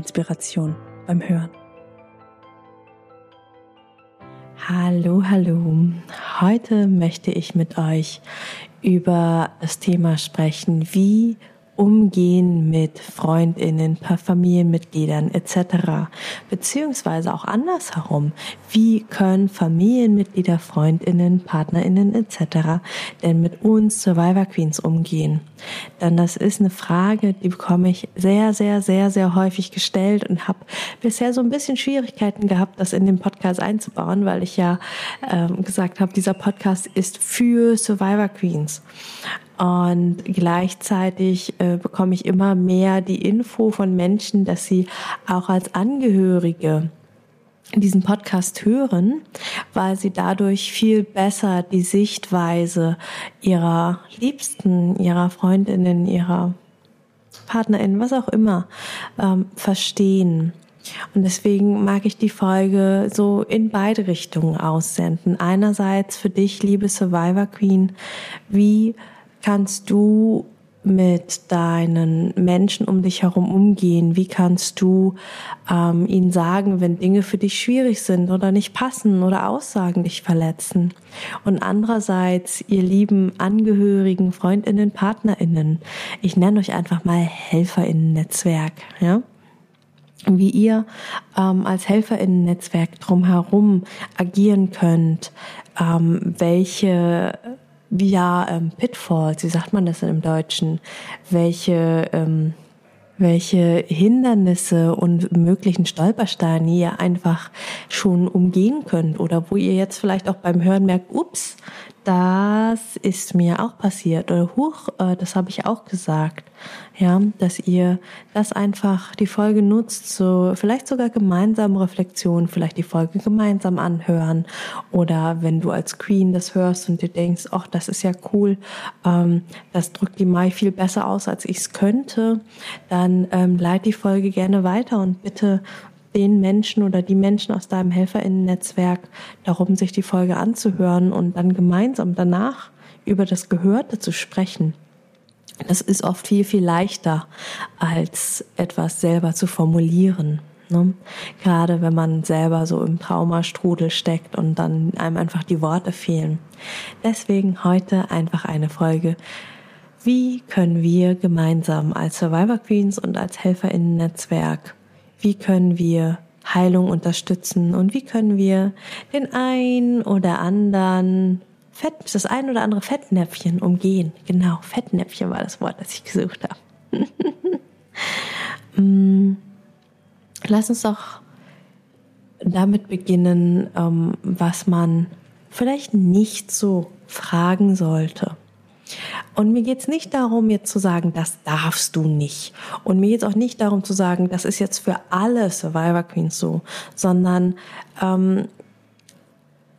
Inspiration beim Hören. Hallo, hallo. Heute möchte ich mit euch über das Thema sprechen, wie Umgehen mit Freundinnen, Familienmitgliedern etc. Beziehungsweise auch andersherum. Wie können Familienmitglieder, Freundinnen, Partnerinnen etc. denn mit uns Survivor Queens umgehen? Denn das ist eine Frage, die bekomme ich sehr, sehr, sehr, sehr häufig gestellt und habe bisher so ein bisschen Schwierigkeiten gehabt, das in den Podcast einzubauen, weil ich ja ähm, gesagt habe, dieser Podcast ist für Survivor Queens. Und gleichzeitig äh, bekomme ich immer mehr die Info von Menschen, dass sie auch als Angehörige diesen Podcast hören, weil sie dadurch viel besser die Sichtweise ihrer Liebsten, ihrer Freundinnen, ihrer Partnerinnen, was auch immer, ähm, verstehen. Und deswegen mag ich die Folge so in beide Richtungen aussenden. Einerseits für dich, liebe Survivor Queen, wie kannst du mit deinen Menschen um dich herum umgehen? Wie kannst du ähm, ihnen sagen, wenn Dinge für dich schwierig sind oder nicht passen oder Aussagen dich verletzen? Und andererseits, ihr lieben Angehörigen, Freundinnen, Partnerinnen, ich nenne euch einfach mal Helferinnen-Netzwerk, ja? wie ihr ähm, als Helferinnen-Netzwerk drumherum agieren könnt, ähm, welche ja, ähm, Pitfalls, wie sagt man das denn im Deutschen? Welche, ähm, welche Hindernisse und möglichen Stolpersteine ihr einfach schon umgehen könnt oder wo ihr jetzt vielleicht auch beim Hören merkt, ups, das ist mir auch passiert oder huch, äh, das habe ich auch gesagt. Ja, dass ihr das einfach die Folge nutzt, so vielleicht sogar gemeinsam Reflexion, vielleicht die Folge gemeinsam anhören oder wenn du als Queen das hörst und dir denkst, ach, das ist ja cool, ähm, das drückt die Mai viel besser aus, als ich es könnte, dann ähm, leit die Folge gerne weiter und bitte den Menschen oder die Menschen aus deinem Helferinnen-Netzwerk darum, sich die Folge anzuhören und dann gemeinsam danach über das Gehörte zu sprechen. Das ist oft viel, viel leichter, als etwas selber zu formulieren. Ne? Gerade wenn man selber so im Traumastrudel steckt und dann einem einfach die Worte fehlen. Deswegen heute einfach eine Folge. Wie können wir gemeinsam als Survivor Queens und als Helferinnen-Netzwerk wie können wir Heilung unterstützen und wie können wir den ein oder anderen Fett, das ein oder andere Fettnäpfchen umgehen. Genau, Fettnäpfchen war das Wort, das ich gesucht habe. Mm, lass uns doch damit beginnen, ähm, was man vielleicht nicht so fragen sollte. Und mir geht's nicht darum, jetzt zu sagen, das darfst du nicht. Und mir geht's auch nicht darum zu sagen, das ist jetzt für alle Survivor Queens so, sondern ähm,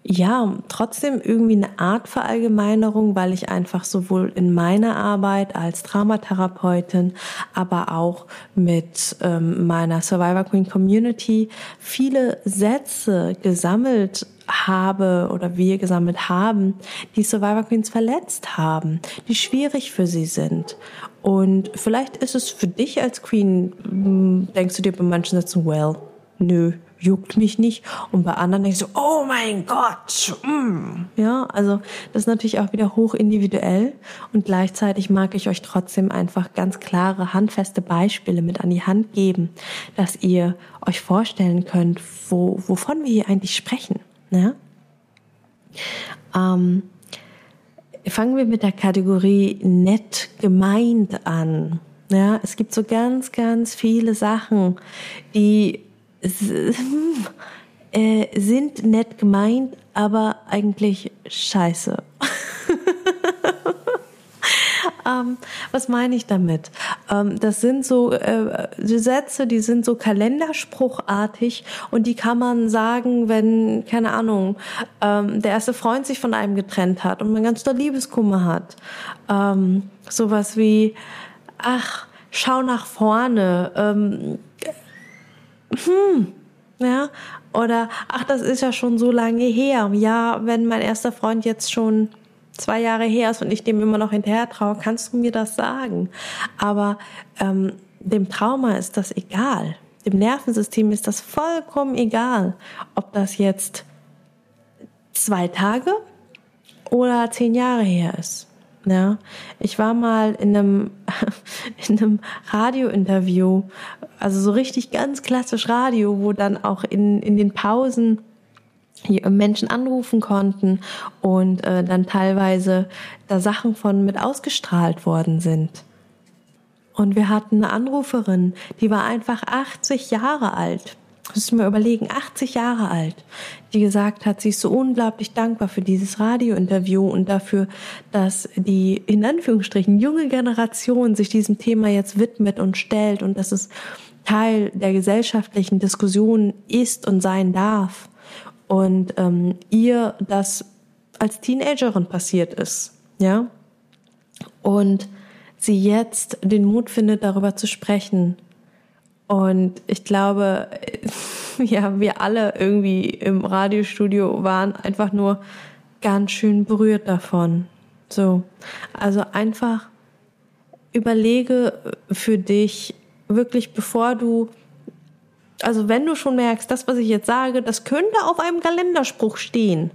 ja, trotzdem irgendwie eine Art Verallgemeinerung, weil ich einfach sowohl in meiner Arbeit als Traumatherapeutin, aber auch mit ähm, meiner Survivor Queen Community viele Sätze gesammelt habe oder wir gesammelt haben, die Survivor Queens verletzt haben, die schwierig für sie sind. Und vielleicht ist es für dich als Queen, hm, denkst du dir bei manchen Sätzen, well, nö, juckt mich nicht. Und bei anderen denkst du, oh mein Gott. Mm. Ja, also das ist natürlich auch wieder hoch individuell. Und gleichzeitig mag ich euch trotzdem einfach ganz klare, handfeste Beispiele mit an die Hand geben, dass ihr euch vorstellen könnt, wo, wovon wir hier eigentlich sprechen. Ja? Ähm, fangen wir mit der Kategorie nett gemeint an. Ja, es gibt so ganz, ganz viele Sachen, die äh, sind nett gemeint, aber eigentlich scheiße. ähm, was meine ich damit? Ähm, das sind so äh, Sätze, die sind so kalenderspruchartig und die kann man sagen, wenn, keine Ahnung, ähm, der erste Freund sich von einem getrennt hat und man ganz doll Liebeskummer hat. Ähm, sowas wie, ach, schau nach vorne. Ähm, hm, ja, oder ach, das ist ja schon so lange her. Ja, wenn mein erster Freund jetzt schon zwei Jahre her ist und ich dem immer noch hinterher traue, kannst du mir das sagen. Aber ähm, dem Trauma ist das egal. Dem Nervensystem ist das vollkommen egal, ob das jetzt zwei Tage oder zehn Jahre her ist. Ja, ich war mal in einem, in einem Radiointerview, also so richtig ganz klassisch Radio, wo dann auch in, in den Pausen Menschen anrufen konnten und äh, dann teilweise da Sachen von mit ausgestrahlt worden sind. Und wir hatten eine Anruferin, die war einfach 80 Jahre alt. Müssen wir überlegen, 80 Jahre alt, die gesagt hat, sie ist so unglaublich dankbar für dieses Radiointerview und dafür, dass die in Anführungsstrichen junge Generation sich diesem Thema jetzt widmet und stellt und dass es Teil der gesellschaftlichen Diskussion ist und sein darf. Und ähm, ihr das als Teenagerin passiert ist, ja, und sie jetzt den Mut findet, darüber zu sprechen. Und ich glaube, ja, wir alle irgendwie im Radiostudio waren einfach nur ganz schön berührt davon. So, also einfach überlege für dich wirklich, bevor du also wenn du schon merkst, das, was ich jetzt sage, das könnte auf einem Kalenderspruch stehen,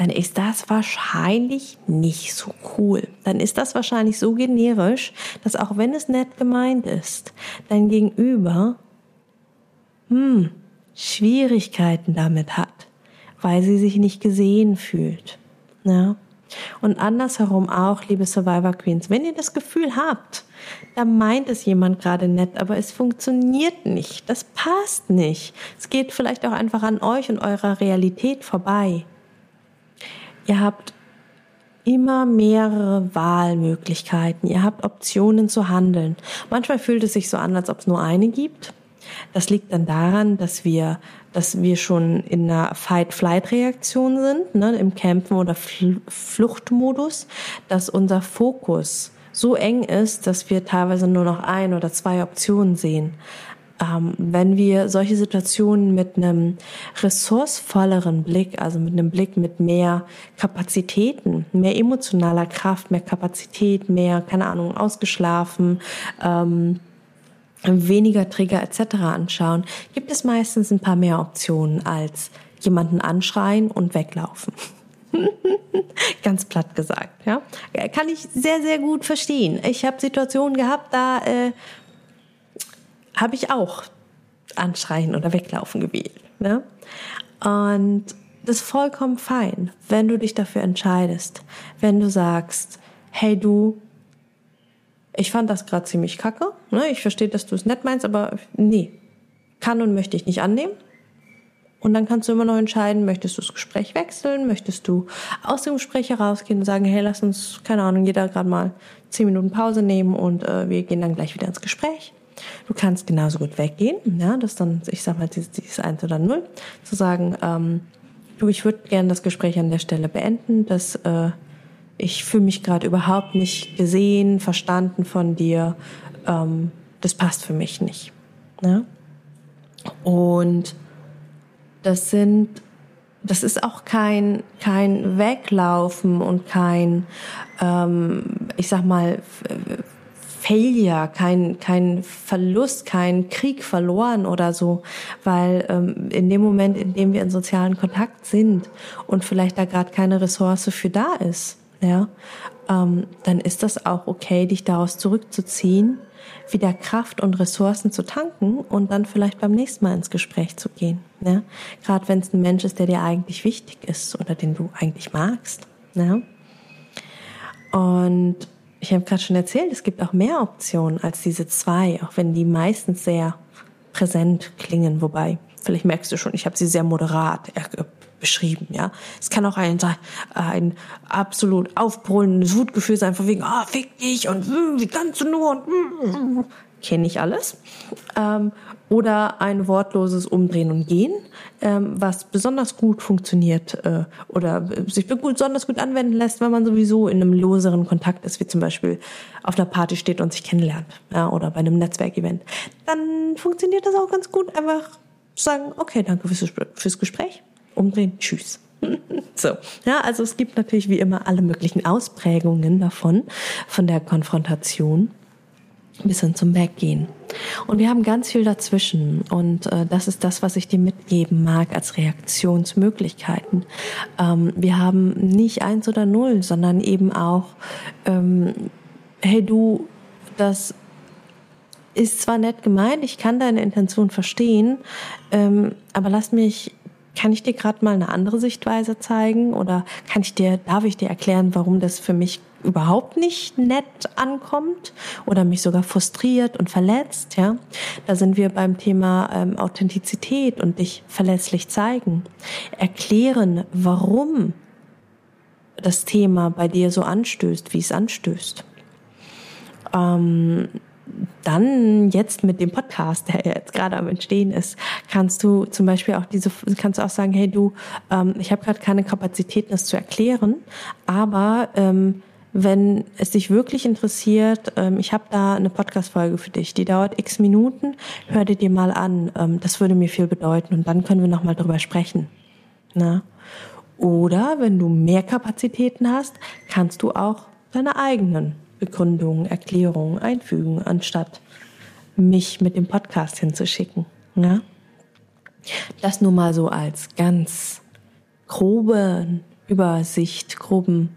dann ist das wahrscheinlich nicht so cool. Dann ist das wahrscheinlich so generisch, dass auch wenn es nett gemeint ist, dein Gegenüber hm, Schwierigkeiten damit hat, weil sie sich nicht gesehen fühlt. Ja? Und andersherum auch, liebe Survivor Queens, wenn ihr das Gefühl habt, da meint es jemand gerade nett, aber es funktioniert nicht, das passt nicht. Es geht vielleicht auch einfach an euch und eurer Realität vorbei. Ihr habt immer mehrere Wahlmöglichkeiten. Ihr habt Optionen zu handeln. Manchmal fühlt es sich so an, als ob es nur eine gibt. Das liegt dann daran, dass wir dass wir schon in einer Fight-Flight-Reaktion sind, ne, im Campen oder Fl Fluchtmodus, dass unser Fokus so eng ist, dass wir teilweise nur noch ein oder zwei Optionen sehen. Ähm, wenn wir solche Situationen mit einem ressourcevolleren Blick, also mit einem Blick mit mehr Kapazitäten, mehr emotionaler Kraft, mehr Kapazität, mehr, keine Ahnung, ausgeschlafen, ähm, weniger Trigger etc. anschauen, gibt es meistens ein paar mehr Optionen als jemanden anschreien und weglaufen. Ganz platt gesagt, ja. Kann ich sehr, sehr gut verstehen. Ich habe Situationen gehabt, da äh, habe ich auch anschreien oder weglaufen gewählt. Ne? Und das ist vollkommen fein, wenn du dich dafür entscheidest. Wenn du sagst, hey du, ich fand das gerade ziemlich kacke. Ne? Ich verstehe, dass du es nett meinst, aber nee, kann und möchte ich nicht annehmen. Und dann kannst du immer noch entscheiden, möchtest du das Gespräch wechseln, möchtest du aus dem Gespräch herausgehen und sagen, hey, lass uns, keine Ahnung, jeder gerade mal zehn Minuten Pause nehmen und äh, wir gehen dann gleich wieder ins Gespräch. Du kannst genauso gut weggehen, ja, das dann, ich sag mal, dieses, dieses Eins oder Null, zu sagen, ähm, du, ich würde gerne das Gespräch an der Stelle beenden, das äh, ich fühle mich gerade überhaupt nicht gesehen, verstanden von dir, ähm, das passt für mich nicht. Ne? Und das sind, das ist auch kein, kein Weglaufen und kein, ähm, ich sag mal, Failure, kein, kein Verlust, kein Krieg verloren oder so, weil ähm, in dem Moment, in dem wir in sozialen Kontakt sind und vielleicht da gerade keine Ressource für da ist, ja, ähm, dann ist das auch okay, dich daraus zurückzuziehen, wieder Kraft und Ressourcen zu tanken und dann vielleicht beim nächsten Mal ins Gespräch zu gehen. Ja? Gerade wenn es ein Mensch ist, der dir eigentlich wichtig ist oder den du eigentlich magst. Ja? Und ich habe gerade schon erzählt, es gibt auch mehr Optionen als diese zwei, auch wenn die meistens sehr präsent klingen. Wobei, vielleicht merkst du schon, ich habe sie sehr moderat beschrieben, ja. Es kann auch ein, ein absolut aufbrüllendes Wutgefühl sein, von wegen, ah, fick dich und wie kannst du nur und mm, kenne ich alles. Ähm, oder ein wortloses Umdrehen und Gehen, ähm, was besonders gut funktioniert äh, oder sich besonders gut anwenden lässt, wenn man sowieso in einem loseren Kontakt ist, wie zum Beispiel auf einer Party steht und sich kennenlernt ja, oder bei einem Netzwerkevent. Dann funktioniert das auch ganz gut, einfach sagen, okay, danke fürs, fürs Gespräch, umdrehen, tschüss. So, ja, also es gibt natürlich wie immer alle möglichen Ausprägungen davon, von der Konfrontation bis hin zum Weggehen. Und wir haben ganz viel dazwischen. Und äh, das ist das, was ich dir mitgeben mag als Reaktionsmöglichkeiten. Ähm, wir haben nicht eins oder null, sondern eben auch, ähm, hey du, das ist zwar nett gemeint, ich kann deine Intention verstehen, ähm, aber lass mich kann ich dir gerade mal eine andere Sichtweise zeigen oder kann ich dir, darf ich dir erklären, warum das für mich überhaupt nicht nett ankommt oder mich sogar frustriert und verletzt, ja? Da sind wir beim Thema ähm, Authentizität und dich verletzlich zeigen. Erklären, warum das Thema bei dir so anstößt, wie es anstößt. Ähm, dann jetzt mit dem Podcast, der jetzt gerade am Entstehen ist, kannst du zum Beispiel auch diese, kannst du auch sagen, hey du, ähm, ich habe gerade keine Kapazitäten, das zu erklären, aber ähm, wenn es dich wirklich interessiert, ähm, ich habe da eine Podcast-Folge für dich, die dauert x Minuten, hör dir die mal an, ähm, das würde mir viel bedeuten und dann können wir nochmal drüber sprechen. Na? Oder wenn du mehr Kapazitäten hast, kannst du auch deine eigenen Begründungen, Erklärungen einfügen, anstatt mich mit dem Podcast hinzuschicken. Ja? Das nur mal so als ganz grobe Übersicht, groben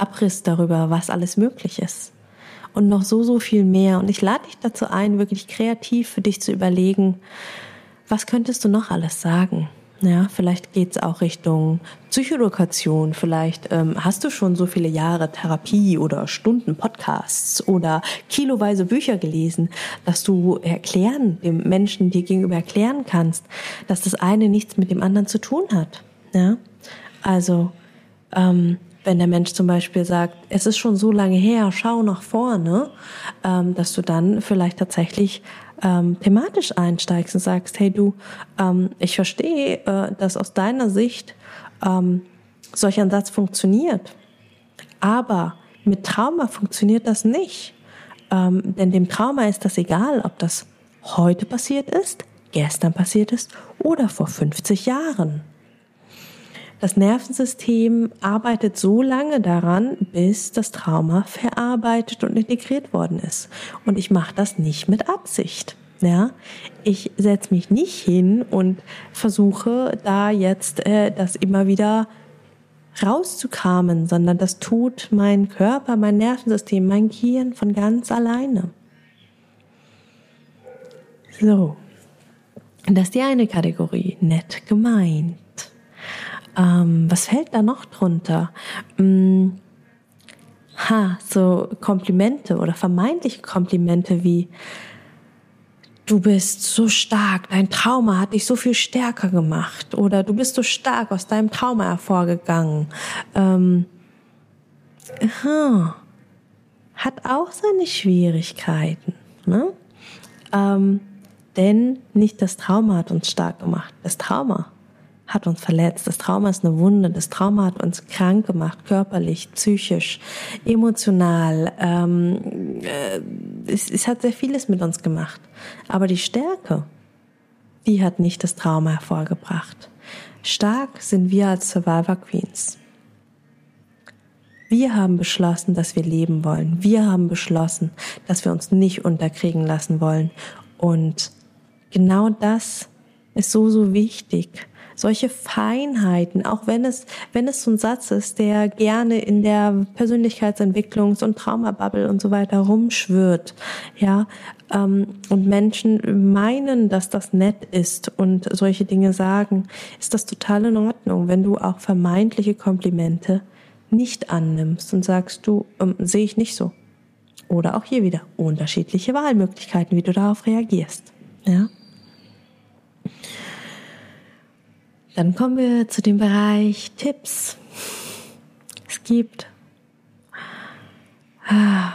Abriss darüber, was alles möglich ist. Und noch so, so viel mehr. Und ich lade dich dazu ein, wirklich kreativ für dich zu überlegen, was könntest du noch alles sagen? Ja, vielleicht geht's auch Richtung Psychoedukation. Vielleicht ähm, hast du schon so viele Jahre Therapie oder Stunden Podcasts oder kiloweise Bücher gelesen, dass du erklären, dem Menschen dir gegenüber erklären kannst, dass das eine nichts mit dem anderen zu tun hat. Ja, also ähm, wenn der Mensch zum Beispiel sagt, es ist schon so lange her, schau nach vorne, ähm, dass du dann vielleicht tatsächlich ähm, thematisch einsteigst und sagst, hey du, ähm, ich verstehe, äh, dass aus deiner Sicht ähm, solch ein Satz funktioniert, aber mit Trauma funktioniert das nicht. Ähm, denn dem Trauma ist das egal, ob das heute passiert ist, gestern passiert ist oder vor 50 Jahren. Das Nervensystem arbeitet so lange daran, bis das Trauma verarbeitet und integriert worden ist. Und ich mache das nicht mit Absicht. Ja, ich setze mich nicht hin und versuche da jetzt äh, das immer wieder rauszukramen, sondern das tut mein Körper, mein Nervensystem, mein Gehirn von ganz alleine. So, das ist die eine Kategorie, nett gemeint. Ähm, was fällt da noch drunter? Hm, ha, so Komplimente oder vermeintliche Komplimente wie du bist so stark, dein Trauma hat dich so viel stärker gemacht oder du bist so stark aus deinem Trauma hervorgegangen. Ähm, aha, hat auch seine Schwierigkeiten. Ne? Ähm, denn nicht das Trauma hat uns stark gemacht. Das Trauma hat uns verletzt. Das Trauma ist eine Wunde. Das Trauma hat uns krank gemacht, körperlich, psychisch, emotional. Ähm, äh, es, es hat sehr vieles mit uns gemacht. Aber die Stärke, die hat nicht das Trauma hervorgebracht. Stark sind wir als Survivor Queens. Wir haben beschlossen, dass wir leben wollen. Wir haben beschlossen, dass wir uns nicht unterkriegen lassen wollen. Und genau das ist so, so wichtig solche Feinheiten, auch wenn es, wenn es so ein Satz ist, der gerne in der Persönlichkeitsentwicklungs- und Traumabubble und so weiter rumschwirrt, ja, ähm, und Menschen meinen, dass das nett ist und solche Dinge sagen, ist das total in Ordnung, wenn du auch vermeintliche Komplimente nicht annimmst und sagst, du, ähm, sehe ich nicht so. Oder auch hier wieder unterschiedliche Wahlmöglichkeiten, wie du darauf reagierst. Ja. Dann kommen wir zu dem Bereich Tipps. Es gibt ah,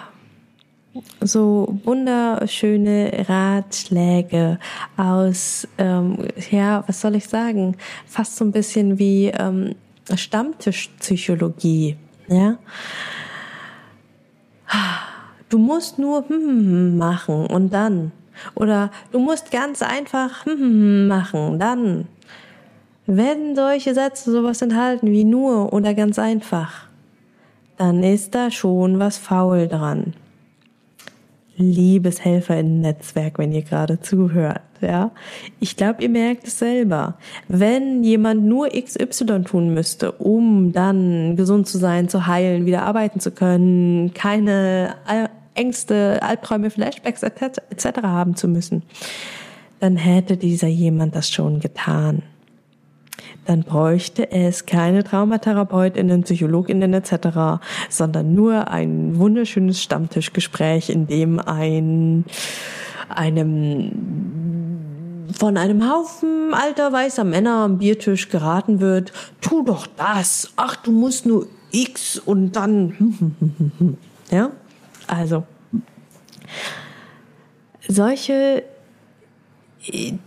so wunderschöne Ratschläge aus, ähm, ja, was soll ich sagen, fast so ein bisschen wie ähm, Stammtischpsychologie, ja. Du musst nur hm machen und dann. Oder du musst ganz einfach hm machen, dann. Wenn solche Sätze sowas enthalten wie nur oder ganz einfach, dann ist da schon was faul dran liebes Helferinnen-Netzwerk, wenn ihr gerade zuhört. Ja, ich glaube, ihr merkt es selber. Wenn jemand nur XY tun müsste, um dann gesund zu sein, zu heilen, wieder arbeiten zu können, keine Ängste, Albträume, Flashbacks etc. haben zu müssen, dann hätte dieser jemand das schon getan dann bräuchte es keine Traumatherapeutinnen, Psychologinnen etc., sondern nur ein wunderschönes Stammtischgespräch, in dem ein einem von einem Haufen alter weißer Männer am Biertisch geraten wird, tu doch das, ach, du musst nur X und dann, ja, also, solche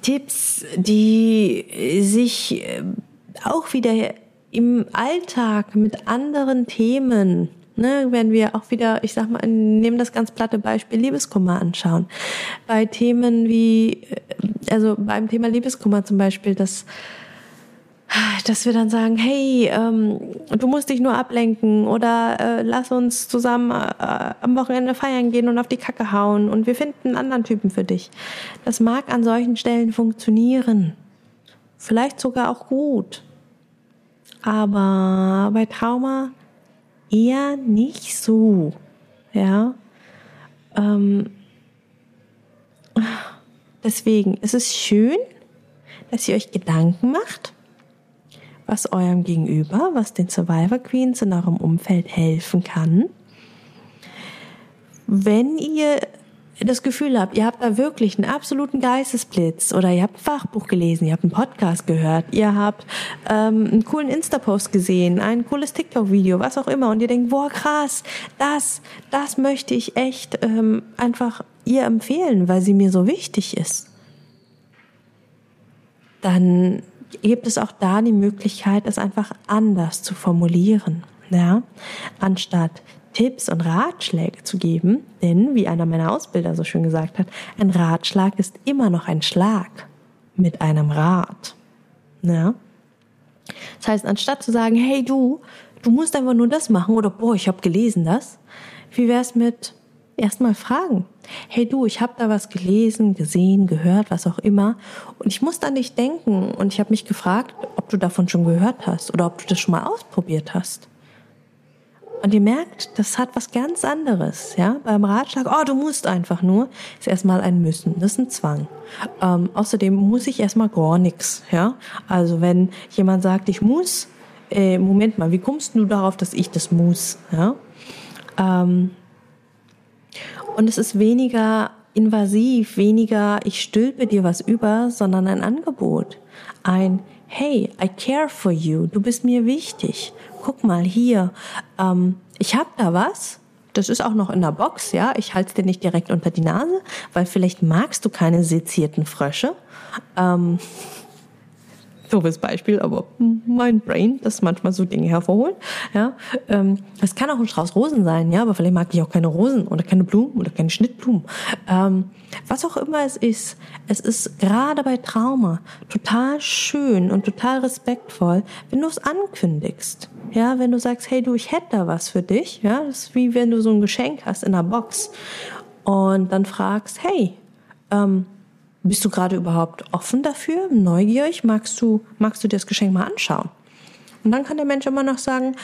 Tipps, die sich äh, auch wieder im Alltag mit anderen Themen, ne, wenn wir auch wieder, ich sag mal, nehmen das ganz platte Beispiel Liebeskummer anschauen. Bei Themen wie, äh, also beim Thema Liebeskummer zum Beispiel, dass dass wir dann sagen, hey, ähm, du musst dich nur ablenken oder äh, lass uns zusammen äh, am Wochenende feiern gehen und auf die Kacke hauen und wir finden einen anderen Typen für dich. Das mag an solchen Stellen funktionieren. Vielleicht sogar auch gut. Aber bei Trauma eher nicht so. Ja. Ähm, deswegen, es ist schön, dass ihr euch Gedanken macht was eurem Gegenüber, was den Survivor Queens in eurem Umfeld helfen kann. Wenn ihr das Gefühl habt, ihr habt da wirklich einen absoluten Geistesblitz oder ihr habt ein Fachbuch gelesen, ihr habt einen Podcast gehört, ihr habt ähm, einen coolen Insta-Post gesehen, ein cooles TikTok-Video, was auch immer und ihr denkt, boah krass, das, das möchte ich echt ähm, einfach ihr empfehlen, weil sie mir so wichtig ist, dann gibt es auch da die Möglichkeit, es einfach anders zu formulieren. Ja? Anstatt Tipps und Ratschläge zu geben, denn wie einer meiner Ausbilder so schön gesagt hat, ein Ratschlag ist immer noch ein Schlag mit einem Rat. Ja? Das heißt, anstatt zu sagen, hey du, du musst einfach nur das machen oder boah, ich habe gelesen das, wie wär's mit erstmal fragen. Hey du, ich habe da was gelesen, gesehen, gehört, was auch immer. Und ich muss an dich denken. Und ich habe mich gefragt, ob du davon schon gehört hast oder ob du das schon mal ausprobiert hast. Und ihr merkt, das hat was ganz anderes, ja. Beim Ratschlag, oh, du musst einfach nur, ist erstmal ein Müssen, das ist ein Zwang. Ähm, außerdem muss ich erstmal gar nichts, ja. Also wenn jemand sagt, ich muss, äh, Moment mal, wie kommst du darauf, dass ich das muss, ja? Ähm, und es ist weniger invasiv, weniger ich stülpe dir was über, sondern ein Angebot. Ein Hey, I care for you, du bist mir wichtig. Guck mal hier, ähm, ich hab da was. Das ist auch noch in der Box, ja. Ich halte dir nicht direkt unter die Nase, weil vielleicht magst du keine sezierten Frösche. Ähm, doofes Beispiel, aber mein Brain, das manchmal so Dinge hervorholt. Ja, ähm, es kann auch ein Strauß Rosen sein, ja, aber vielleicht mag ich auch keine Rosen oder keine Blumen oder keine Schnittblumen. Ähm, was auch immer es ist, es ist gerade bei Trauma total schön und total respektvoll, wenn du es ankündigst. Ja, wenn du sagst, hey du, ich hätte da was für dich. Ja, das ist wie wenn du so ein Geschenk hast in einer Box und dann fragst, hey, ähm, bist du gerade überhaupt offen dafür, neugierig? Magst du, magst du dir das Geschenk mal anschauen? Und dann kann der Mensch immer noch sagen,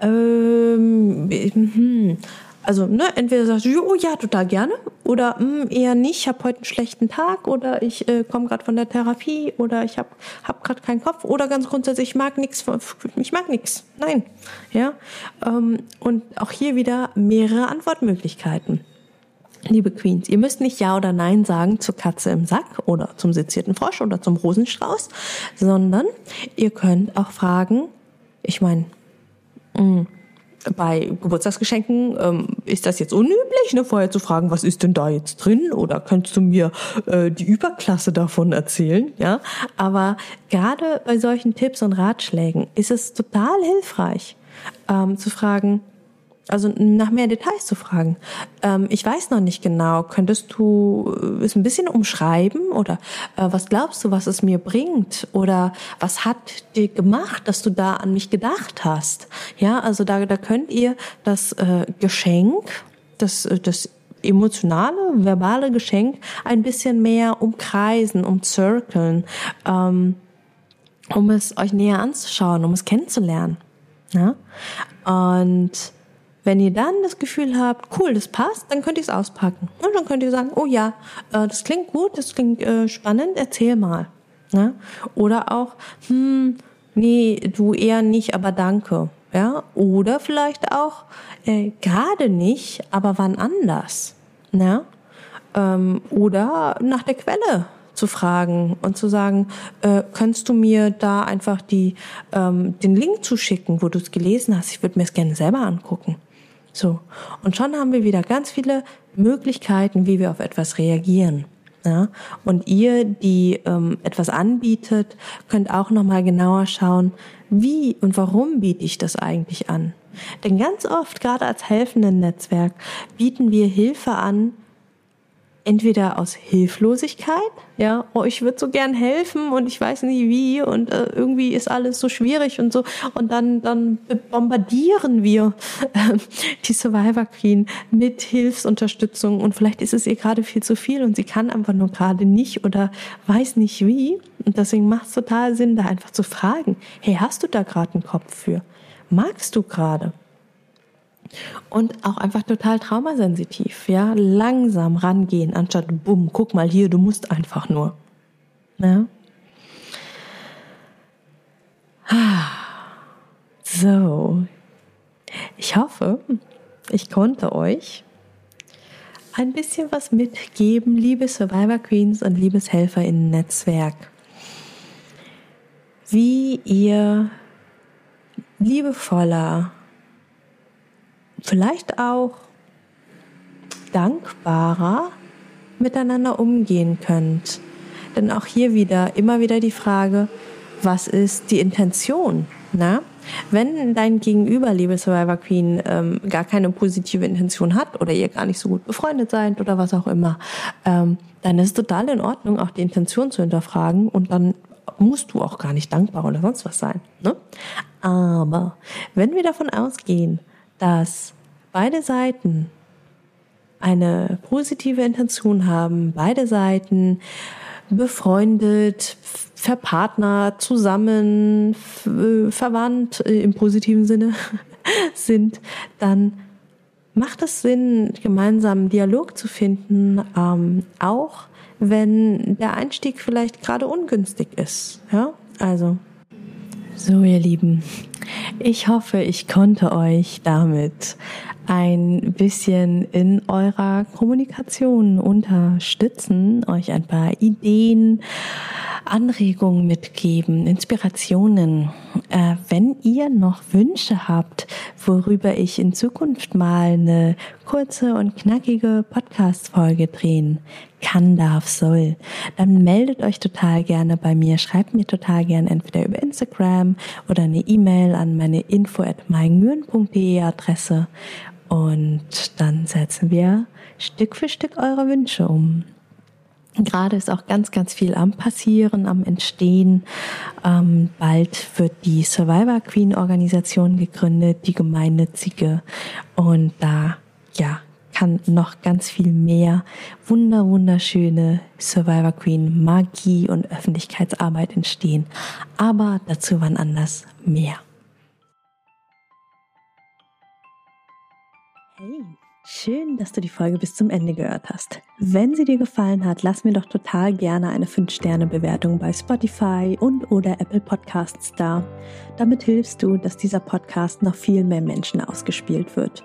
ähm, hm, also ne, entweder sagst du, oh ja, total gerne, oder hm, eher nicht, ich habe heute einen schlechten Tag, oder ich äh, komme gerade von der Therapie, oder ich habe hab gerade keinen Kopf, oder ganz grundsätzlich, ich mag nichts, ich mag nichts, nein, ja. Ähm, und auch hier wieder mehrere Antwortmöglichkeiten. Liebe Queens, ihr müsst nicht Ja oder Nein sagen zur Katze im Sack oder zum sezierten Frosch oder zum Rosenstrauß, sondern ihr könnt auch fragen, ich meine, mm, bei Geburtstagsgeschenken ähm, ist das jetzt unüblich, ne, vorher zu fragen, was ist denn da jetzt drin? Oder könntest du mir äh, die Überklasse davon erzählen? Ja, aber gerade bei solchen Tipps und Ratschlägen ist es total hilfreich ähm, zu fragen, also nach mehr Details zu fragen. Ähm, ich weiß noch nicht genau. Könntest du äh, es ein bisschen umschreiben oder äh, was glaubst du, was es mir bringt oder was hat dir gemacht, dass du da an mich gedacht hast? Ja, also da da könnt ihr das äh, Geschenk, das äh, das emotionale, verbale Geschenk ein bisschen mehr umkreisen, umzirkeln, ähm, um es euch näher anzuschauen, um es kennenzulernen. Ja? Und wenn ihr dann das Gefühl habt, cool, das passt, dann könnt ihr es auspacken. Und dann könnt ihr sagen, oh ja, äh, das klingt gut, das klingt äh, spannend, erzähl mal. Ja? Oder auch, hm, nee, du eher nicht, aber danke. Ja? Oder vielleicht auch, äh, gerade nicht, aber wann anders. Ja? Ähm, oder nach der Quelle zu fragen und zu sagen, äh, könntest du mir da einfach die, ähm, den Link zuschicken, wo du es gelesen hast? Ich würde mir es gerne selber angucken. So. Und schon haben wir wieder ganz viele Möglichkeiten, wie wir auf etwas reagieren. Ja? Und ihr, die ähm, etwas anbietet, könnt auch nochmal genauer schauen, wie und warum biete ich das eigentlich an? Denn ganz oft, gerade als helfenden Netzwerk, bieten wir Hilfe an, entweder aus Hilflosigkeit, ja, oh, ich würde so gern helfen und ich weiß nicht wie und äh, irgendwie ist alles so schwierig und so und dann dann bombardieren wir äh, die Survivor Queen mit Hilfsunterstützung und vielleicht ist es ihr gerade viel zu viel und sie kann einfach nur gerade nicht oder weiß nicht wie und deswegen macht es total Sinn, da einfach zu fragen, hey, hast du da gerade einen Kopf für? Magst du gerade? Und auch einfach total traumasensitiv, ja, langsam rangehen, anstatt bumm, guck mal hier, du musst einfach nur. Ja? So, ich hoffe, ich konnte euch ein bisschen was mitgeben, liebe Survivor Queens und liebes Helfer in Netzwerk, wie ihr liebevoller vielleicht auch dankbarer miteinander umgehen könnt. Denn auch hier wieder, immer wieder die Frage, was ist die Intention? Na? Wenn dein Gegenüber, liebe Survivor Queen, ähm, gar keine positive Intention hat oder ihr gar nicht so gut befreundet seid oder was auch immer, ähm, dann ist es total in Ordnung, auch die Intention zu hinterfragen und dann musst du auch gar nicht dankbar oder sonst was sein. Ne? Aber wenn wir davon ausgehen, dass beide Seiten eine positive Intention haben, beide Seiten befreundet, verpartnert, zusammen, verwandt im positiven Sinne sind, dann macht es Sinn, gemeinsam Dialog zu finden, ähm, auch wenn der Einstieg vielleicht gerade ungünstig ist. Ja, also. So, ihr Lieben, ich hoffe, ich konnte euch damit ein bisschen in eurer Kommunikation unterstützen, euch ein paar Ideen, Anregungen mitgeben, Inspirationen. Äh, wenn ihr noch Wünsche habt, worüber ich in Zukunft mal eine kurze und knackige Podcast-Folge drehen kann, darf, soll, dann meldet euch total gerne bei mir. Schreibt mir total gerne entweder über Instagram oder eine E-Mail an meine info at Adresse und dann setzen wir Stück für Stück eure Wünsche um. Gerade ist auch ganz, ganz viel am Passieren, am Entstehen. Ähm, bald wird die Survivor Queen Organisation gegründet, die gemeinnützige. Und da, ja, kann noch ganz viel mehr wunder, wunderschöne Survivor Queen Magie und Öffentlichkeitsarbeit entstehen. Aber dazu wann anders mehr. Hey, Schön, dass du die Folge bis zum Ende gehört hast. Wenn sie dir gefallen hat, lass mir doch total gerne eine 5-Sterne-Bewertung bei Spotify und oder Apple Podcasts da. Damit hilfst du, dass dieser Podcast noch viel mehr Menschen ausgespielt wird.